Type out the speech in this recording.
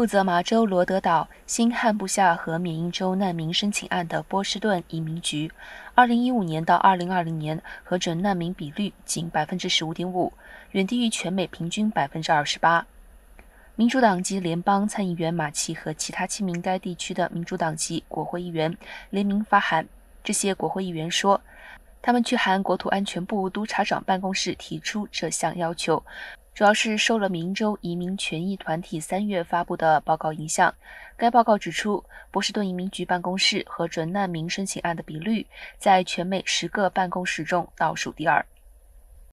负责麻州罗德岛新罕布夏和缅因州难民申请案的波士顿移民局，2015年到2020年核准难民比率仅15.5%，远低于全美平均28%。民主党籍联邦参议员马奇和其他七名该地区的民主党籍国会议员联名发函。这些国会议员说，他们去函国土安全部督察长办公室提出这项要求。主要是受了明州移民权益团体三月发布的报告影响。该报告指出，波士顿移民局办公室核准难民申请案的比率在全美十个办公室中倒数第二。